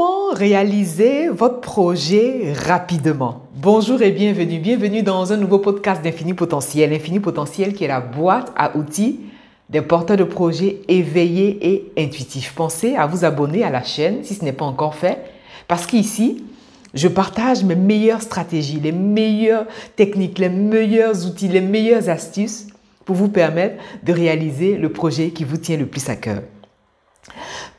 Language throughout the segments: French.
Comment réaliser votre projet rapidement? Bonjour et bienvenue. Bienvenue dans un nouveau podcast d'Infini Potentiel. Infini Potentiel qui est la boîte à outils des porteurs de projets éveillés et intuitifs. Pensez à vous abonner à la chaîne si ce n'est pas encore fait parce qu'ici, je partage mes meilleures stratégies, les meilleures techniques, les meilleurs outils, les meilleures astuces pour vous permettre de réaliser le projet qui vous tient le plus à cœur.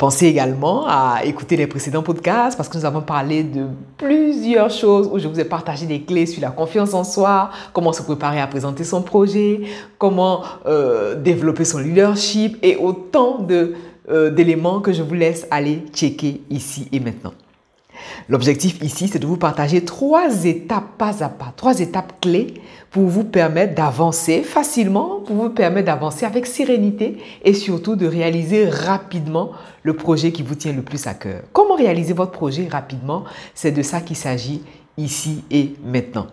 Pensez également à écouter les précédents podcasts parce que nous avons parlé de plusieurs choses où je vous ai partagé des clés sur la confiance en soi, comment se préparer à présenter son projet, comment euh, développer son leadership et autant euh, d'éléments que je vous laisse aller checker ici et maintenant. L'objectif ici, c'est de vous partager trois étapes pas à pas, trois étapes clés pour vous permettre d'avancer facilement, pour vous permettre d'avancer avec sérénité et surtout de réaliser rapidement le projet qui vous tient le plus à cœur. Comment réaliser votre projet rapidement? C'est de ça qu'il s'agit ici et maintenant.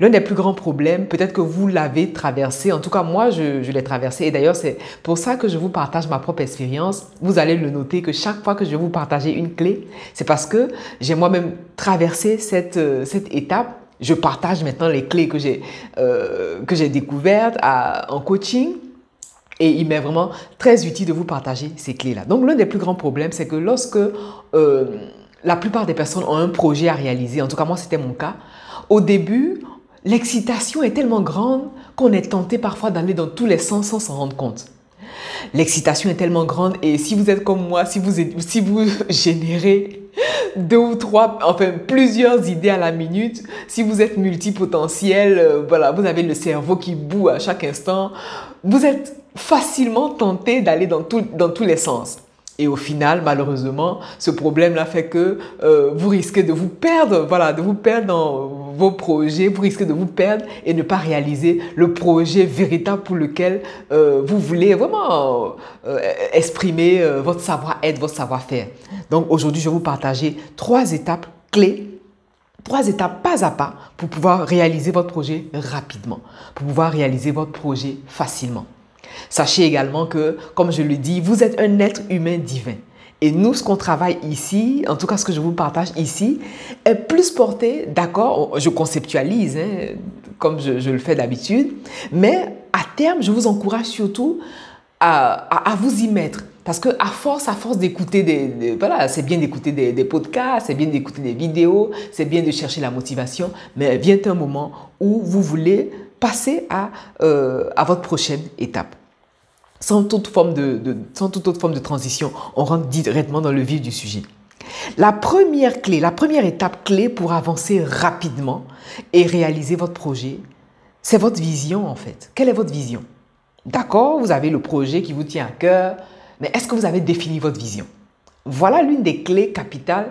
L'un des plus grands problèmes, peut-être que vous l'avez traversé, en tout cas moi je, l'ai traversé, et d'ailleurs c'est pour ça que je vous partage ma propre expérience. Vous allez le noter que chaque fois que je vais vous partager une clé, c'est parce que j'ai moi-même traversé cette, euh, cette étape. Je partage maintenant les clés que j'ai euh, découvertes en coaching. Et il m'est vraiment très utile de vous partager ces clés-là. Donc l'un des plus grands problèmes, c'est que lorsque euh, la plupart des personnes ont un projet à réaliser, en tout cas moi c'était mon cas, au début, l'excitation est tellement grande qu'on est tenté parfois d'aller dans tous les sens sans s'en rendre compte. L'excitation est tellement grande et si vous êtes comme moi, si vous, si vous générez deux ou trois, enfin plusieurs idées à la minute, si vous êtes multipotentiel, euh, voilà, vous avez le cerveau qui boue à chaque instant, vous êtes facilement tenté d'aller dans, dans tous les sens. Et au final, malheureusement, ce problème-là fait que euh, vous risquez de vous perdre, voilà, de vous perdre dans vos projets, vous risquez de vous perdre et ne pas réaliser le projet véritable pour lequel euh, vous voulez vraiment euh, exprimer votre savoir-être, votre savoir-faire. Donc aujourd'hui, je vais vous partager trois étapes clés trois étapes pas à pas pour pouvoir réaliser votre projet rapidement, pour pouvoir réaliser votre projet facilement. Sachez également que, comme je le dis, vous êtes un être humain divin. Et nous, ce qu'on travaille ici, en tout cas ce que je vous partage ici, est plus porté, d'accord, je conceptualise, hein, comme je, le fais d'habitude, mais à terme, je vous encourage surtout à, vous y mettre. Parce que à force, à force d'écouter des, voilà, c'est bien d'écouter des, podcasts, c'est bien d'écouter des vidéos, c'est bien de chercher la motivation, mais vient un moment où vous voulez passer à, euh, à votre prochaine étape sans toute, forme de, sans toute autre forme de transition, on rentre directement dans le vif du sujet. La première clé, la première étape clé pour avancer rapidement et réaliser votre projet, c'est votre vision en fait. Quelle est votre vision? D'accord, vous avez le projet qui vous tient à cœur, mais est-ce que vous avez défini votre vision? Voilà l'une des clés capitales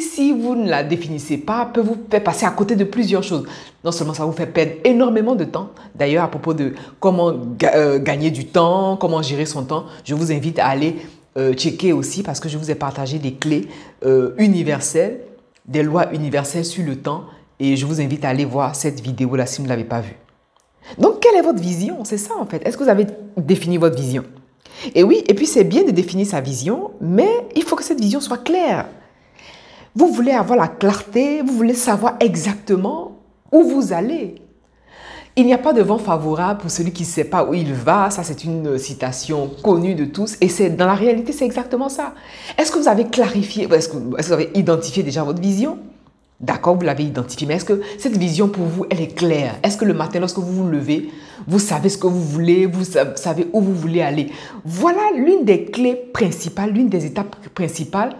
si vous ne la définissez pas, peut vous faire passer à côté de plusieurs choses. Non seulement ça vous fait perdre énormément de temps, d'ailleurs à propos de comment euh, gagner du temps, comment gérer son temps, je vous invite à aller euh, checker aussi parce que je vous ai partagé des clés euh, universelles, des lois universelles sur le temps et je vous invite à aller voir cette vidéo-là si vous ne l'avez pas vue. Donc, quelle est votre vision? C'est ça en fait. Est-ce que vous avez défini votre vision? Et oui, et puis c'est bien de définir sa vision, mais il faut que cette vision soit claire. Vous voulez avoir la clarté, vous voulez savoir exactement où vous allez. Il n'y a pas de vent favorable pour celui qui ne sait pas où il va. Ça, c'est une citation connue de tous. Et c'est dans la réalité, c'est exactement ça. Est-ce que vous avez clarifié, est-ce que, vous avez identifié déjà votre vision? D'accord, vous l'avez identifié. Mais est-ce que cette vision pour vous, elle est claire? Est-ce que le matin, lorsque vous vous levez, vous savez ce que vous voulez, vous savez où vous voulez aller? Voilà l'une des clés principales, l'une des étapes principales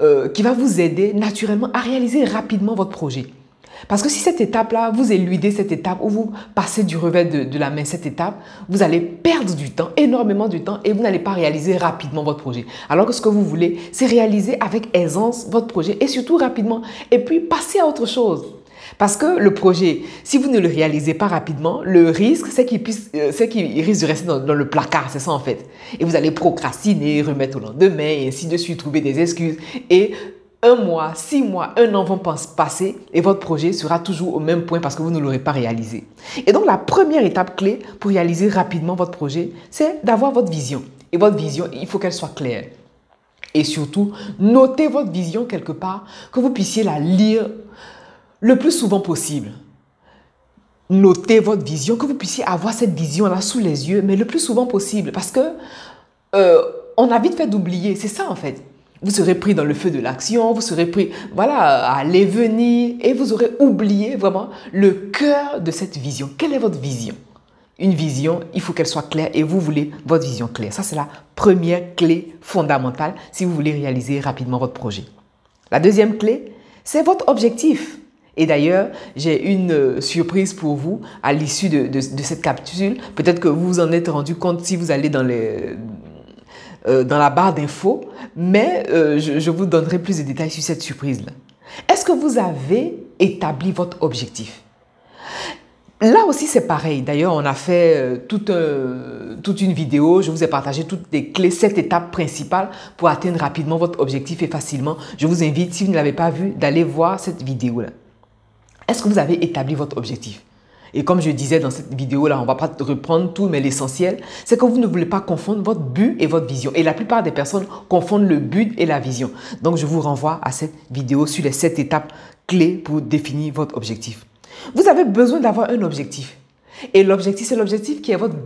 euh, qui va vous aider naturellement à réaliser rapidement votre projet. Parce que si cette étape-là, vous éludez cette étape ou vous passez du revers de, la main cette étape, vous allez perdre du temps, énormément du temps, et vous n'allez pas réaliser rapidement votre projet. Alors que ce que vous voulez, c'est réaliser avec aisance votre projet et surtout rapidement, et puis passer à autre chose. Parce que le projet, si vous ne le réalisez pas rapidement, le risque, c'est qu'il euh, risque de rester dans, le placard, c'est ça en fait. Et vous allez procrastiner, remettre au lendemain, et ainsi de suite, trouver des excuses. Et un mois, six mois, un an vont passer et votre projet sera toujours au même point parce que vous ne l'aurez pas réalisé. Et donc la première étape clé pour réaliser rapidement votre projet, c'est d'avoir votre vision. Et votre vision, il faut qu'elle soit claire. Et surtout, notez votre vision quelque part, que vous puissiez la lire le plus souvent possible. Notez votre vision, que vous puissiez avoir cette vision-là sous les yeux, mais le plus souvent possible. Parce que euh, on a vite fait d'oublier, c'est ça en fait. Vous serez pris dans le feu de l'action, vous serez pris, voilà, à aller venir, et vous aurez oublié vraiment le cœur de cette vision. Quelle est votre vision? Une vision, il faut qu'elle soit claire, et vous voulez votre vision claire. Ça, c'est la première clé fondamentale si vous voulez réaliser rapidement votre projet. La deuxième clé, c'est votre objectif. Et d'ailleurs, j'ai une euh, surprise pour vous à l'issue de, cette capsule. Peut-être que vous vous en êtes rendu compte si vous allez dans euh, dans la barre d'infos, mais euh, je, vous donnerai plus de détails sur cette surprise-là. Est-ce que vous avez établi votre objectif? Là aussi, c'est pareil. D'ailleurs, on a fait euh, toute, toute une vidéo. Je vous ai partagé toutes les clés, sept étapes principales pour atteindre rapidement votre objectif et facilement. Je vous invite, si vous ne l'avez pas vu, d'aller voir cette vidéo-là. Est-ce que vous avez établi votre objectif? Et comme je disais dans cette vidéo-là, on ne va pas reprendre tout, mais l'essentiel, c'est que vous ne voulez pas confondre votre but et votre vision. Et la plupart des personnes confondent le but et la vision. Donc, je vous renvoie à cette vidéo sur les sept étapes clés pour définir votre objectif. Vous avez besoin d'avoir un objectif. Et l'objectif, c'est l'objectif qui est votre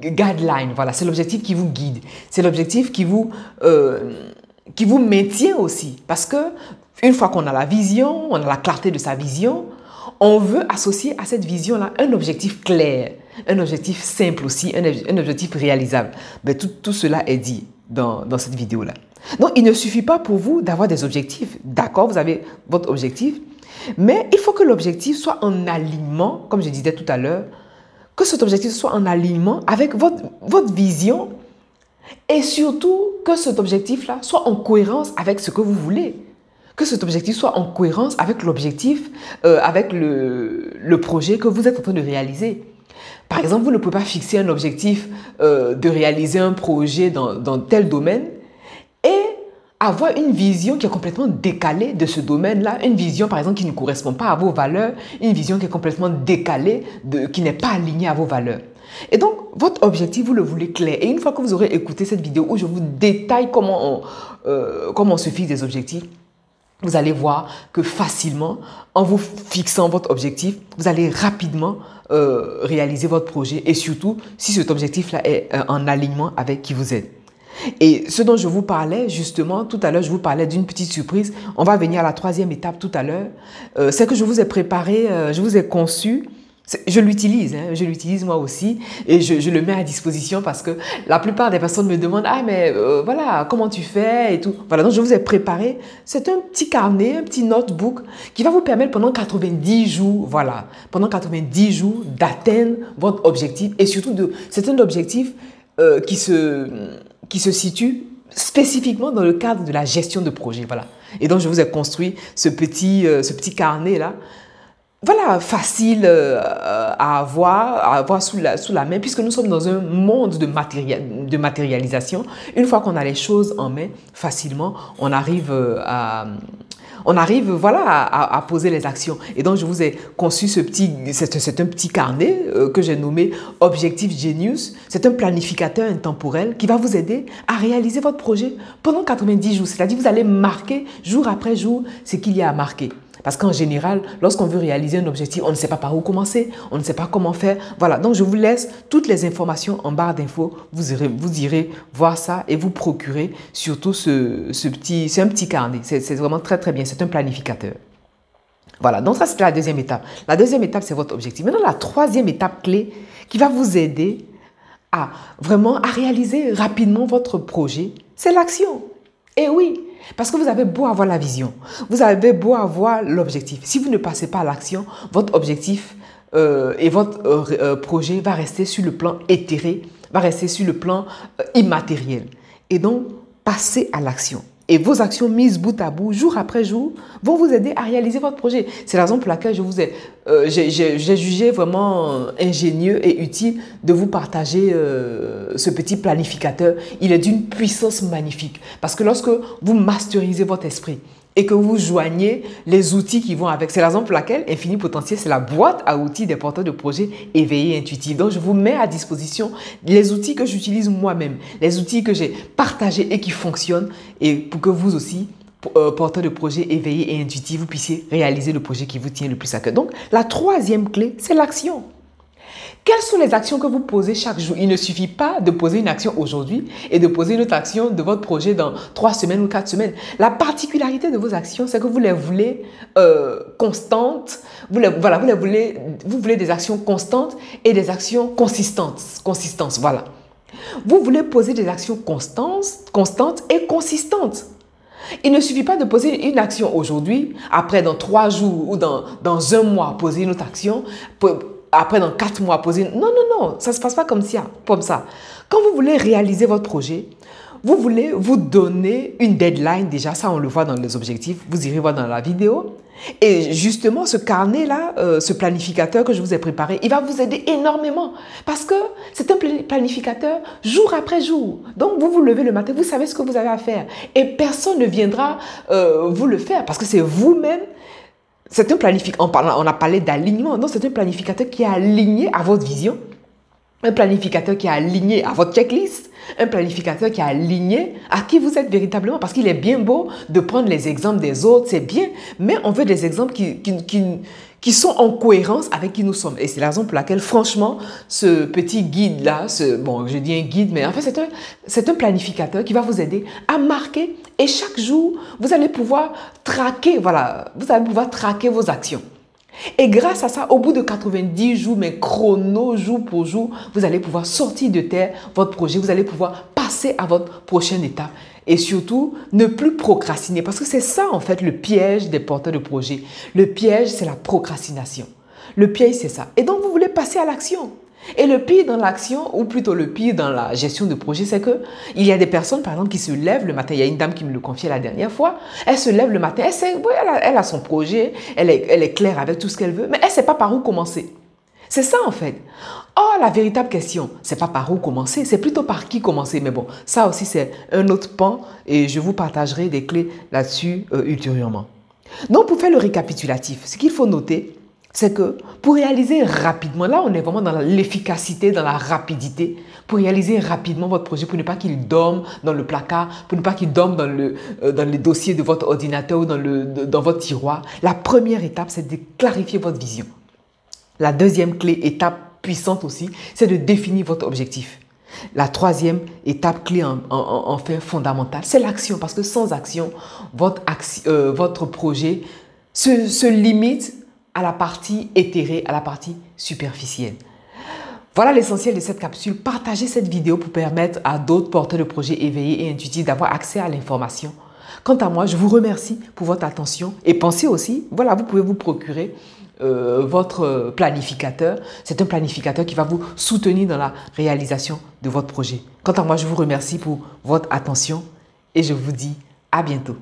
guideline. Voilà, c'est l'objectif qui vous guide. C'est l'objectif qui vous, euh, qui vous maintient aussi. Parce que une fois qu'on a la vision, on a la clarté de sa vision, on veut associer à cette vision-là un objectif clair, un objectif simple aussi, un, objectif réalisable. Mais tout, cela est dit dans, dans cette vidéo-là. Donc, il ne suffit pas pour vous d'avoir des objectifs. D'accord, vous avez votre objectif, mais il faut que l'objectif soit en alignement, comme je disais tout à l'heure, que cet objectif soit en alignement avec votre, votre vision et surtout que cet objectif-là soit en cohérence avec ce que vous voulez que cet objectif soit en cohérence avec l'objectif, euh, avec le, projet que vous êtes en train de réaliser. Par exemple, vous ne pouvez pas fixer un objectif euh, de réaliser un projet dans, dans, tel domaine et avoir une vision qui est complètement décalée de ce domaine-là, une vision par exemple qui ne correspond pas à vos valeurs, une vision qui est complètement décalée, de, qui n'est pas alignée à vos valeurs. Et donc, votre objectif, vous le voulez clair. Et une fois que vous aurez écouté cette vidéo où je vous détaille comment on, euh, comment on se fixe des objectifs, vous allez voir que facilement, en vous fixant votre objectif, vous allez rapidement euh, réaliser votre projet et surtout si cet objectif-là est euh, en alignement avec qui vous êtes. Et ce dont je vous parlais justement tout à l'heure, je vous parlais d'une petite surprise. On va venir à la troisième étape tout à l'heure. Euh, c'est que je vous ai préparé, je vous ai conçu je l'utilise, hein, je l'utilise moi aussi et je, le mets à disposition parce que la plupart des personnes me demandent ah mais euh, voilà comment tu fais et tout. Voilà donc je vous ai préparé. C'est un petit carnet, un petit notebook qui va vous permettre pendant 90 jours, voilà, pendant 90 jours d'atteindre votre objectif et surtout de c'est un objectif euh, qui se qui se situe spécifiquement dans le cadre de la gestion de projet, voilà. Et donc je vous ai construit ce petit euh, ce petit carnet là voilà, facile euh, à avoir, à avoir sous la, main, puisque nous sommes dans un monde de, de matérialisation. Une fois qu'on a les choses en main, facilement, on arrive euh, à, on arrive voilà à, poser les actions. Et donc je vous ai conçu ce petit, c'est un petit carnet euh, que j'ai nommé Objectif Genius. C'est un planificateur intemporel qui va vous aider à réaliser votre projet pendant 90 jours. C'est-à-dire vous allez marquer jour après jour ce qu'il y a à marquer. Parce qu'en général, lorsqu'on veut réaliser un objectif, on ne sait pas par où commencer, on ne sait pas comment faire. Voilà, donc je vous laisse toutes les informations en barre d'infos. Vous irez, vous irez voir ça et vous procurer surtout ce, petit, c'est un petit carnet. C'est vraiment très très bien, c'est un planificateur. Voilà, donc ça c'est la deuxième étape. La deuxième étape, c'est votre objectif. Maintenant, la troisième étape clé qui va vous aider à vraiment à réaliser rapidement votre projet, c'est l'action. Et oui, parce que vous avez beau avoir la vision, vous avez beau avoir l'objectif. Si vous ne passez pas à l'action, votre objectif euh, et votre euh, euh, projet va rester sur le plan éthéré, va rester sur le plan immatériel. Et donc, passez à l'action. Et vos actions mises bout à bout, jour après jour, vont vous aider à réaliser votre projet. C'est la raison pour laquelle je vous ai euh, j'ai jugé vraiment ingénieux et utile de vous partager euh, ce petit planificateur. Il est d'une puissance magnifique. Parce que lorsque vous masterisez votre esprit, et que vous joignez les outils qui vont avec. C'est la raison pour laquelle Infini Potentiel, c'est la boîte à outils des porteurs de projets éveillés intuitifs. Donc, je vous mets à disposition les outils que j'utilise moi-même, les outils que j'ai partagés et qui fonctionnent, et pour que vous aussi, euh, porteur de projet éveillé et intuitif, vous puissiez réaliser le projet qui vous tient le plus à cœur. Donc, la troisième clé, c'est l'action. Quelles sont les actions que vous posez chaque jour? Il ne suffit pas de poser une action aujourd'hui et de poser une autre action de votre projet dans trois semaines ou quatre semaines. La particularité de vos actions, c'est que vous les voulez euh, constantes. Vous voilà, vous les voulez, vous voulez des actions constantes et des actions consistantes. Consistance, voilà. Vous voulez poser des actions constantes, constantes et consistantes. Il ne suffit pas de poser une action aujourd'hui, après dans trois jours ou dans, dans un mois poser une autre action, après dans quatre mois poser. Non, non, non, ça ne se passe pas comme ça, comme ça. Quand vous voulez réaliser votre projet, vous voulez vous donner une deadline déjà, ça on le voit dans les objectifs, vous irez voir dans la vidéo. Et justement, ce carnet-là, euh, ce planificateur que je vous ai préparé, il va vous aider énormément parce que c'est un planificateur jour après jour. Donc, vous vous levez le matin, vous savez ce que vous avez à faire et personne ne viendra euh, vous le faire parce que c'est vous-même. C'est un planificateur, on, on a parlé d'alignement, non, c'est un planificateur qui est aligné à votre vision, un planificateur qui est aligné à votre checklist, un planificateur qui est aligné à qui vous êtes véritablement. Parce qu'il est bien beau de prendre les exemples des autres, c'est bien, mais on veut des exemples qui, qui, qui, sont en cohérence avec qui nous sommes. Et c'est la raison pour laquelle, franchement, ce petit guide-là, ce, bon, je dis un guide, mais en fait, c'est un, c'est un planificateur qui va vous aider à marquer. Et chaque jour, vous allez pouvoir traquer, voilà, vous allez pouvoir traquer vos actions. Et grâce à ça, au bout de 90 jours, mais chrono, jour pour jour, vous allez pouvoir sortir de terre votre projet, vous allez pouvoir passer à votre prochaine étape. Et surtout, ne plus procrastiner. Parce que c'est ça, en fait, le piège des porteurs de projet. Le piège, c'est la procrastination. Le piège, c'est ça. Et donc, vous voulez passer à l'action. Et le pire dans l'action, ou plutôt le pire dans la gestion de projet, c'est que il y a des personnes, par exemple, qui se lèvent le matin. Il y a une dame qui me le confiait la dernière fois. Elle se lève le matin, elle, a, son projet, elle est, claire avec tout ce qu'elle veut, mais elle ne sait pas par où commencer. C'est ça en fait. Oh, la véritable question, c'est pas par où commencer, c'est plutôt par qui commencer. Mais bon, ça aussi c'est un autre pan et je vous partagerai des clés là-dessus euh, ultérieurement. Donc pour faire le récapitulatif, ce qu'il faut noter, c'est que pour réaliser rapidement, là on est vraiment dans l'efficacité, dans la rapidité, pour réaliser rapidement votre projet, pour ne pas qu'il dorme dans le placard, pour ne pas qu'il dorme dans, le, euh, dans les dossiers de votre ordinateur ou dans, le, dans votre tiroir, la première étape, c'est de clarifier votre vision. La deuxième clé, étape puissante aussi, c'est de définir votre objectif. La troisième étape clé en, fondamentale, c'est l'action, parce que sans action, votre, euh, votre projet se limite à la partie éthérée, à la partie superficielle. Voilà l'essentiel de cette capsule. Partagez cette vidéo pour permettre à d'autres porteurs de projets éveillés et intuitifs d'avoir accès à l'information. Quant à moi, je vous remercie pour votre attention et pensez aussi, voilà, vous pouvez vous procurer euh, votre planificateur. C'est un planificateur qui va vous soutenir dans la réalisation de votre projet. Quant à moi, je vous remercie pour votre attention et je vous dis à bientôt.